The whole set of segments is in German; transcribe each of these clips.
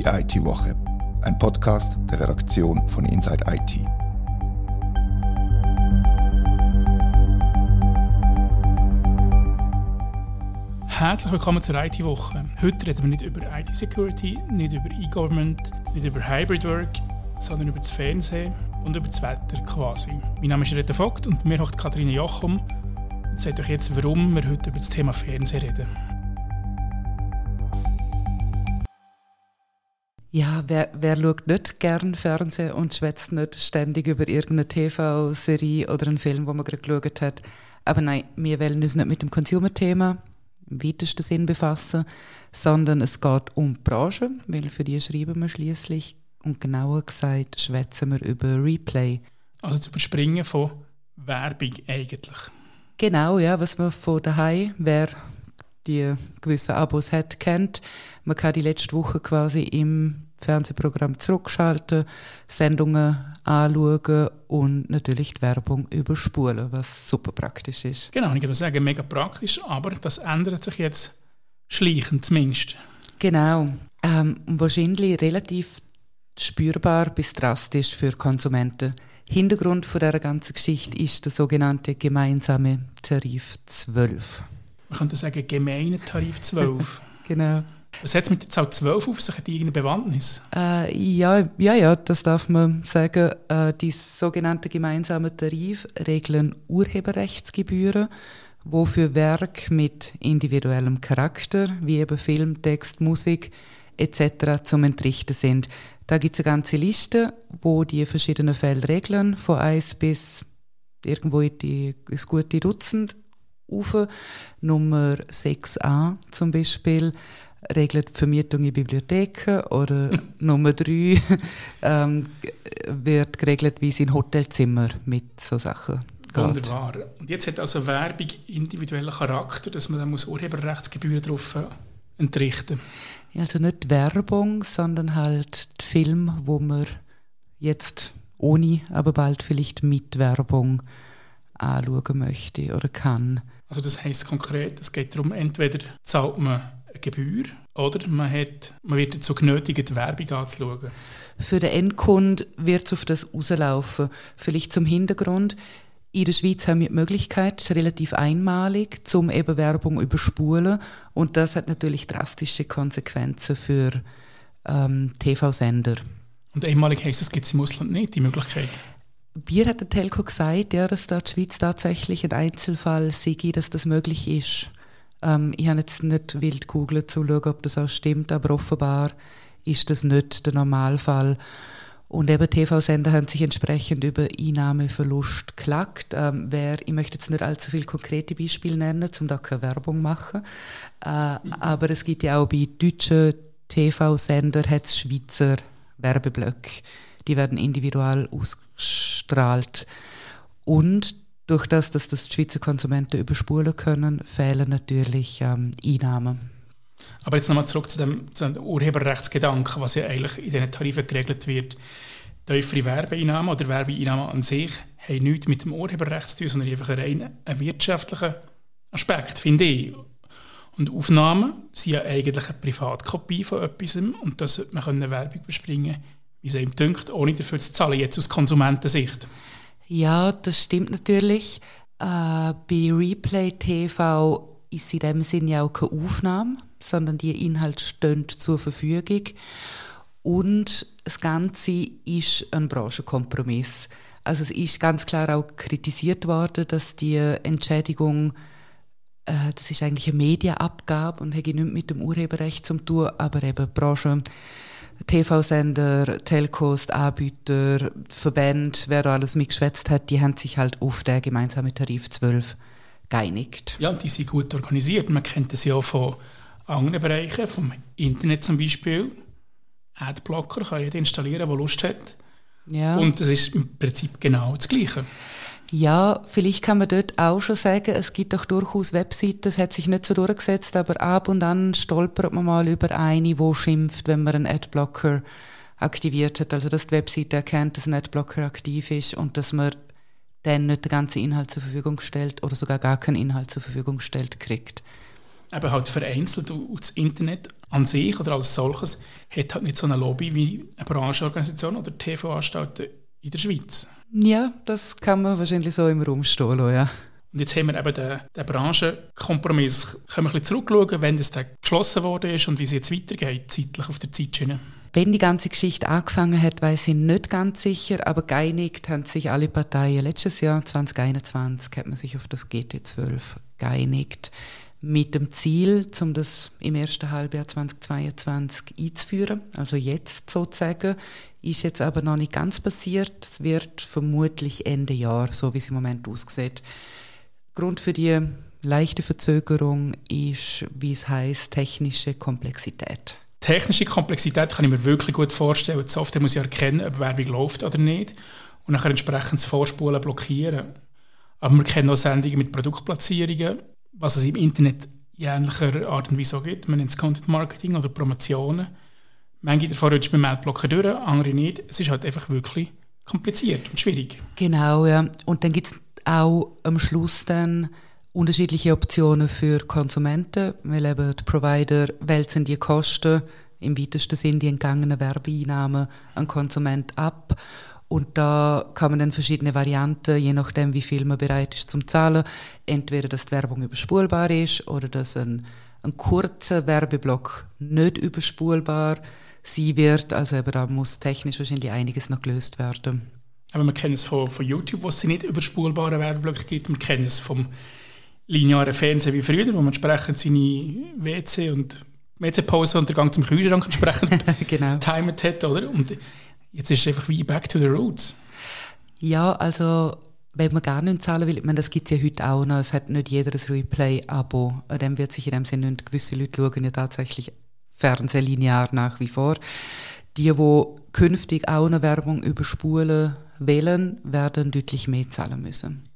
Die IT-Woche, ein Podcast der Redaktion von Inside IT. Herzlich willkommen zur IT-Woche. Heute reden wir nicht über IT-Security, nicht über E-Government, nicht über Hybrid Work, sondern über das Fernsehen und über das Wetter quasi. Mein Name ist Rita Vogt und mir macht Katharina Jochum und sagt euch jetzt, warum wir heute über das Thema Fernsehen reden. Ja, wer, wer schaut nicht gern Fernsehen und schwätzt nicht ständig über irgendeine TV-Serie oder einen Film, wo man gerade geschaut hat. Aber nein, wir wollen uns nicht mit dem Consumer-Thema im weitesten Sinn befassen, sondern es geht um die Branche, weil für die schreiben wir schließlich und genauer gesagt schwätzen wir über Replay. Also das Überspringen von Werbung eigentlich. Genau, ja, was man von daheim, wer die gewissen Abos hat, kennt. Man kann die letzte Woche quasi im Fernsehprogramm zurückschalten, Sendungen anschauen und natürlich die Werbung überspulen, was super praktisch ist. Genau, ich würde sagen, mega praktisch, aber das ändert sich jetzt schleichend zumindest. Genau, ähm, wahrscheinlich relativ spürbar bis drastisch für Konsumenten. Hintergrund von der ganzen Geschichte ist der sogenannte gemeinsame Tarif 12. Man könnte sagen, gemeiner Tarif 12. genau. Was hat es mit der Zahl 12 auf sich? Hat die irgendeine Bewandtnis? Äh, ja, ja, ja, das darf man sagen. Äh, die sogenannten gemeinsamen Tarif regeln Urheberrechtsgebühren, wo für Werk mit individuellem Charakter, wie eben Film, Text, Musik etc. zum Entrichten sind. Da gibt es eine ganze Liste, wo die verschiedenen Fälle regeln, von 1 bis irgendwo in die, ins gute Dutzend auf. Nummer 6a zum Beispiel regelt die Vermietung in Bibliotheken oder Nummer 3 ähm, wird geregelt, wie es in Hotelzimmer mit so Sachen geht. Wunderbar. Und jetzt hat also Werbung individuellen Charakter, dass man dann muss Urheberrechtsgebühren darauf entrichten Also nicht die Werbung, sondern halt die Film, wo man jetzt ohne, aber bald vielleicht mit Werbung anschauen möchte oder kann. Also das heißt konkret, es geht darum, entweder zahlt man Gebühr oder man, hat, man wird dazu genötigt, Werbung anzuschauen. Für den Endkunden wird es auf das rauslaufen. Vielleicht zum Hintergrund. In der Schweiz haben wir die Möglichkeit, relativ einmalig, zum eben Werbung überspulen. Und das hat natürlich drastische Konsequenzen für ähm, TV-Sender. Und einmalig heisst es, gibt es im Ausland nicht, die Möglichkeit? Bier hat der Telco gesagt, ja, dass da die Schweiz tatsächlich ein Einzelfall sei, dass das möglich ist. Ähm, ich habe jetzt nicht wild gegoogelt, zu schauen, ob das auch stimmt, aber offenbar ist das nicht der Normalfall. Und eben TV-Sender haben sich entsprechend über Einnahmeverlust geklagt. Ähm, wer, ich möchte jetzt nicht allzu viele konkrete Beispiele nennen, um da keine Werbung machen. Äh, mhm. Aber es gibt ja auch bei deutschen TV-Sender Schweizer Werbeblöcke. Die werden individuell ausgestrahlt. Und durch das, dass das die Schweizer Konsumenten überspulen können, fehlen natürlich ähm, Einnahmen. Aber jetzt nochmal zurück zu dem, zu dem Urheberrechtsgedanken, was ja eigentlich in diesen Tarifen geregelt wird. Tiefere Werbeeinnahmen oder Werbeeinnahmen an sich haben nichts mit dem Urheberrecht zu tun, sondern einfach einen rein wirtschaftlichen Aspekt, finde ich. Und Aufnahmen sind ja eigentlich eine Privatkopie von etwas und da sollte man Werbung bespringen wie es ihm dünkt, ohne dafür zu zahlen, jetzt aus Konsumentensicht. Ja, das stimmt natürlich. Äh, bei Replay TV ist in dem Sinne ja auch keine Aufnahme, sondern die Inhalte stehen zur Verfügung. Und das Ganze ist ein Branchenkompromiss. Also es ist ganz klar auch kritisiert worden, dass die Entschädigung, äh, das ist eigentlich eine Medienabgabe und hat nichts mit dem Urheberrecht zu tun, aber eben Branche TV-Sender, Telcos, Anbieter, Verbände, wer da alles mitgeschwätzt hat, die haben sich halt auf den gemeinsamen Tarif 12 geeinigt. Ja, die sind gut organisiert. Man kennt das ja auch von anderen Bereichen, vom Internet zum Beispiel. Adblocker kann jeder installieren, der Lust hat. Ja. Und das ist im Prinzip genau das Gleiche. Ja, vielleicht kann man dort auch schon sagen, es gibt doch durchaus Webseiten, das hat sich nicht so durchgesetzt, aber ab und an stolpert man mal über eine, wo schimpft, wenn man einen Adblocker aktiviert hat. Also dass die Webseite erkennt, dass ein Adblocker aktiv ist und dass man dann nicht den ganzen Inhalt zur Verfügung stellt oder sogar gar keinen Inhalt zur Verfügung stellt kriegt. Eben halt vereinzelt das Internet an sich oder als solches hat halt nicht so eine Lobby wie eine Branchenorganisation oder TV-Anstalten in der Schweiz. Ja, das kann man wahrscheinlich so im Raum stehen lassen, ja. Und jetzt haben wir eben den, den Branchenkompromiss. Können wir ein bisschen zurückschauen, wenn das geschlossen worden ist und wie es jetzt weitergeht, zeitlich auf der Zeitschiene? Wenn die ganze Geschichte angefangen hat, weiß ich nicht ganz sicher, aber geeinigt haben sich alle Parteien. Letztes Jahr, 2021, hat man sich auf das GT12 geeinigt mit dem Ziel, um das im ersten Halbjahr 2022 einzuführen, also jetzt sozusagen, ist jetzt aber noch nicht ganz passiert. Es wird vermutlich Ende Jahr, so wie es im Moment aussieht. Grund für die leichte Verzögerung ist, wie es heißt, technische Komplexität. Technische Komplexität kann ich mir wirklich gut vorstellen. Die Software muss ja erkennen, ob Werbung läuft oder nicht und nachher entsprechend das Vorspulen blockieren. Aber wir kennen auch Sendungen mit Produktplatzierungen, was es im Internet in ähnlicher Art und Weise auch gibt. Man nennt es Content Marketing oder Promotionen. Manche davon rutschen beim Adblocker durch, andere nicht. Es ist halt einfach wirklich kompliziert und schwierig. Genau, ja. Und dann gibt es auch am Schluss dann unterschiedliche Optionen für Konsumenten, weil eben die Provider wälzen die Kosten im weitesten Sinn die entgangenen Werbeeinnahmen an Konsument ab und da kann man dann verschiedene Varianten, je nachdem, wie viel man bereit ist zum Zahlen, entweder, dass die Werbung überspulbar ist oder dass ein, ein kurzer Werbeblock nicht überspulbar sein wird. Also eben, da muss technisch wahrscheinlich einiges noch gelöst werden. Aber wir kennen es von, von YouTube, wo es nicht überspulbare Werbeblöcke gibt. Wir kennen es vom linearen Fernsehen wie früher, wo man entsprechend seine WC und WC-Pause und den Gang zum Kühlschrank entsprechend genau. timet hat. Oder? Und Jetzt ist es einfach wie back to the roots. Ja, also wenn man gar nicht zahlen will, ich meine, das gibt es ja heute auch noch, es hat nicht jeder ein Replay-Abo. Dem wird sich in dem Sinne nicht, gewisse Leute schauen ja tatsächlich Fernsehlinear nach wie vor. Die, die künftig auch eine Werbung überspulen wollen, werden deutlich mehr zahlen müssen.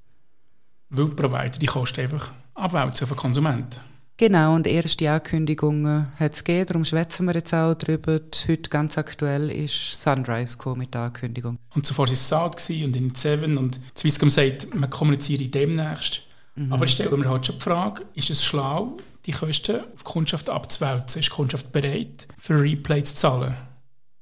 Weil die Provider die Kosten einfach abwälzen auf den Konsumenten. Genau, und erste Ankündigungen hat es gegeben, darum schwätzen wir jetzt auch darüber. Heute ganz aktuell ist Sunrise mit der Ankündigung. Und zuvor war es Sound und in Seven und Swisscom sagt, man kommuniziere demnächst. Mhm. Aber ich stelle mir halt schon die Frage, ist es schlau, die Kosten auf die Kundschaft abzuwälzen? Ist die Kundschaft bereit, für Replay zu zahlen?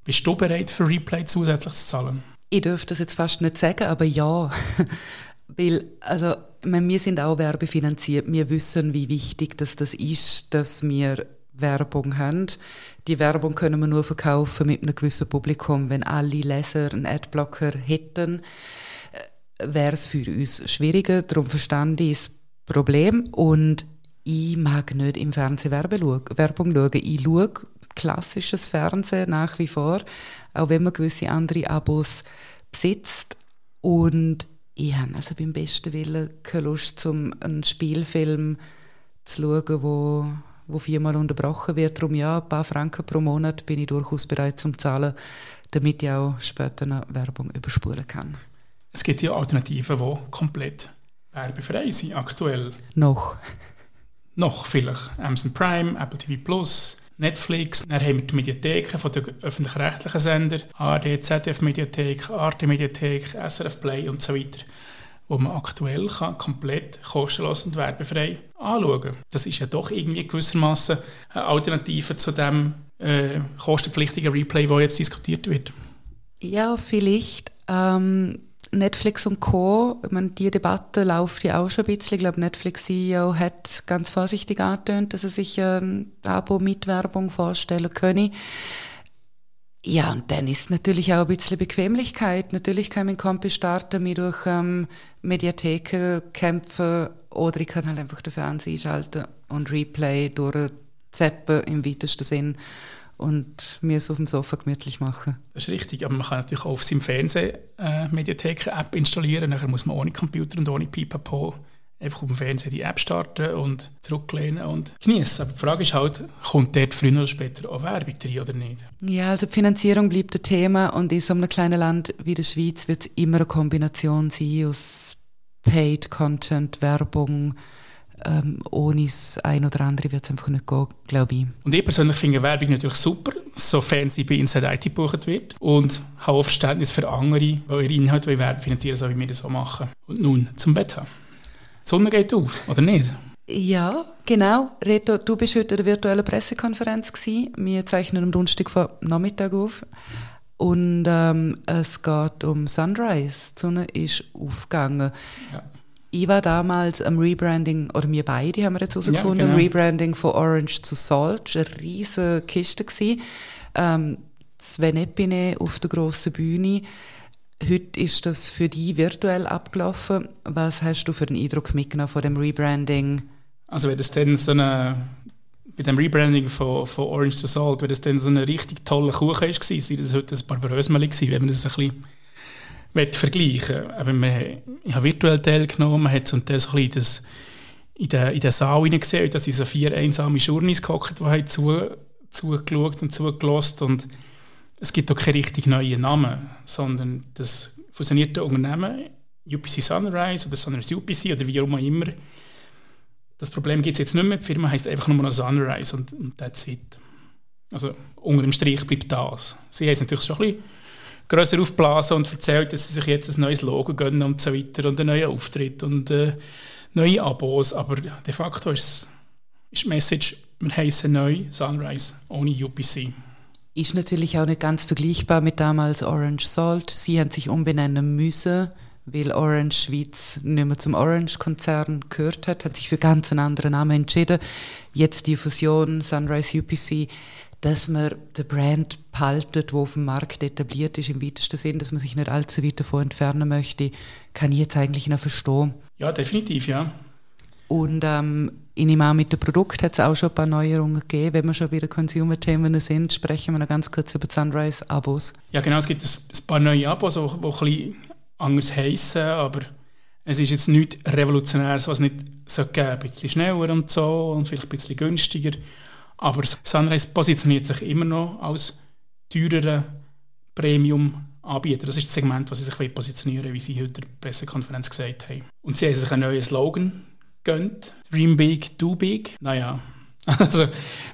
Bist du bereit, für Replay zusätzlich zu zahlen? Ich dürfte das jetzt fast nicht sagen, aber ja. Weil, also, wir sind auch werbefinanziert. Wir wissen, wie wichtig das, das ist, dass wir Werbung haben. Die Werbung können wir nur verkaufen mit einem gewissen Publikum. Wenn alle Leser einen Adblocker hätten, äh, wäre es für uns schwieriger. Darum verstand ich das Problem. Und ich mag nicht im Fernsehen Werbung schauen. Ich schaue klassisches Fernsehen nach wie vor, auch wenn man gewisse andere Abos besitzt. Und ich habe also beim besten Willen keine Lust, um einen Spielfilm zu schauen, wo, wo viermal unterbrochen wird. Darum ja, ein paar Franken pro Monat bin ich durchaus bereit zu zahlen, damit ich auch später noch Werbung überspulen kann. Es gibt ja Alternativen, die komplett werbefrei sind aktuell. Noch. Noch vielleicht. Amazon Prime, Apple TV Plus, Netflix, dann haben wir die Mediatheken von den öffentlich-rechtlichen Sendern, ARD, ZDF-Mediathek, Arte-Mediathek, SRF Play und so weiter, wo man aktuell kann, komplett kostenlos und werbefrei anschauen kann. Das ist ja doch irgendwie gewissermaßen eine Alternative zu dem äh, kostenpflichtigen Replay, der jetzt diskutiert wird. Ja, vielleicht. Ähm Netflix und Co., ich die Debatte läuft ja auch schon ein bisschen. Ich glaube, Netflix-CEO hat ganz vorsichtig angetönt, dass er sich ein Abo mit Werbung vorstellen könne. Ja, und dann ist natürlich auch ein bisschen Bequemlichkeit. Natürlich kann man Kompi starten, mich durch ähm, Mediatheken kämpfen oder ich kann halt einfach den Fernseher einschalten und Replay durchzappen im weitesten Sinn und mir es auf dem Sofa gemütlich machen. Das ist richtig, aber man kann natürlich auch auf seinem Fernseher äh, Mediatheken-App installieren. Nachher muss man ohne Computer und ohne Pipapo einfach auf dem Fernseher die App starten und zurücklehnen und genießen. Aber die Frage ist halt, kommt dort früher oder später auch Werbung drin oder nicht? Ja, also die Finanzierung bleibt ein Thema und in so einem kleinen Land wie der Schweiz wird es immer eine Kombination sein aus Paid Content, Werbung, ähm, ohne das ein oder andere wird es einfach nicht gehen, glaube ich. Und ich persönlich finde Werbung natürlich super, sofern sie bei Inside IT gebucht wird und habe auch Verständnis für andere, die ihre Inhalte Werbung finanzieren, so wie wir das so machen. Und nun zum Wetter. Die Sonne geht auf, oder nicht? Ja, genau. Reto, du bist heute an der virtuellen Pressekonferenz gewesen. Wir zeichnen am Donnerstag vor Nachmittag auf. Und ähm, es geht um Sunrise. Die Sonne ist aufgegangen. Ja. Ich war damals am Rebranding, oder wir beide haben wir jetzt herausgefunden, ja, genau. Rebranding von Orange zu Salt. Eine riesige Kiste gewesen. Ähm, Sven Epine auf der grossen Bühne. Heute ist das für dich virtuell abgelaufen. Was hast du für einen Eindruck mitgenommen von dem Rebranding? Also wenn das dann so eine, bei dem Rebranding von, von Orange to Salt, wenn das dann so eine richtig tolle Kuchen war, sei das heute ein Barbarösmeli gewesen, wenn man das ein bisschen vergleichen Aber man, ich habe virtuell teilgenommen, man hat so ein bisschen das, in den, in den Saal hineingesehen, da sind so vier einsame Journeys gehockt, die haben zu, zugeschaut und zugelassen und es gibt auch keinen richtig neuen Namen, sondern das fusionierte Unternehmen, UPC Sunrise oder Sunrise UPC oder wie auch immer, das Problem gibt es jetzt nicht mehr. Die Firma heißt einfach nur noch Sunrise und, und that's it. Also unter dem Strich bleibt das. Sie haben es natürlich schon ein bisschen grösser aufgeblasen und erzählt, dass sie sich jetzt ein neues Logo gönnen und so weiter und einen neuen Auftritt und äh, neue Abos. Aber de facto ist, ist die Message, wir heißen neu Sunrise ohne UPC. Ist natürlich auch nicht ganz vergleichbar mit damals Orange Salt. Sie haben sich umbenennen müssen, weil Orange Schweiz nicht mehr zum Orange-Konzern gehört hat, hat sich für ganz einen anderen Namen entschieden. Jetzt die Fusion Sunrise UPC, dass man den Brand behaltet, wo auf dem Markt etabliert ist, im weitesten Sinn, dass man sich nicht allzu weit davon entfernen möchte, kann ich jetzt eigentlich noch verstehen. Ja, definitiv, ja. Und ähm, ich nehme an, mit dem Produkt hat es auch schon ein paar Neuerungen gegeben. Wenn wir schon bei den Consumer-Themen sind, sprechen wir noch ganz kurz über die Sunrise-Abos. Ja, genau, es gibt ein, paar neue Abos, die, ein bisschen anders heissen, aber es ist jetzt nichts Revolutionäres, was es nicht so geben Ein bisschen schneller und so und vielleicht ein bisschen günstiger. Aber Sunrise positioniert sich immer noch als teurerer Premium-Anbieter. Das ist das Segment, das sie sich positionieren wie sie heute in der Pressekonferenz gesagt haben. Und sie haben sich einen neuen Slogan gönnt. Dream big, do big. Naja, also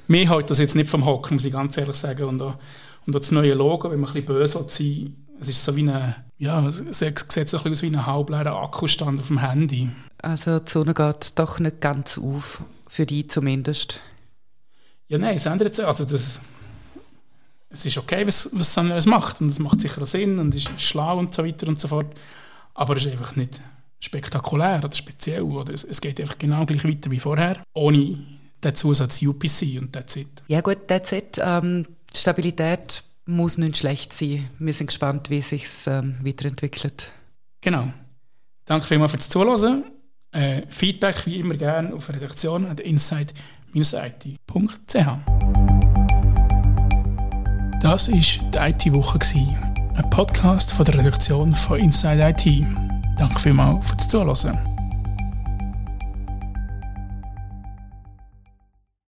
mir hält das jetzt nicht vom Hocken, muss ich ganz ehrlich sagen. Und auch, und auch das neue Logo, wenn man ein bisschen böse sein es ist so wie eine, ja, es sieht so ein aus wie ein halbleerer Akkustand auf dem Handy. Also die Sonne geht doch nicht ganz auf, für die zumindest. Ja, nein, es ändert sich. Also das, es ist okay, was, was Sunrise macht und es macht sicher Sinn und ist schlau und so weiter und so fort. Aber es ist einfach nicht spektakulär oder speziell. Oder es, geht einfach genau gleich weiter wie vorher, ohne den Zusatz UPC und that's it. Ja gut, that's it. Ähm, Stabilität muss nicht schlecht sein. Wir sind gespannt, wie es sich ähm, weiterentwickelt. Genau. Danke vielmals fürs Zuhören. Äh, Feedback wie immer gerne auf Redaktion inside-it.ch. Das war die IT-Woche, ein Podcast von der Redaktion von Inside IT. Danke vielmals fürs Zuhören.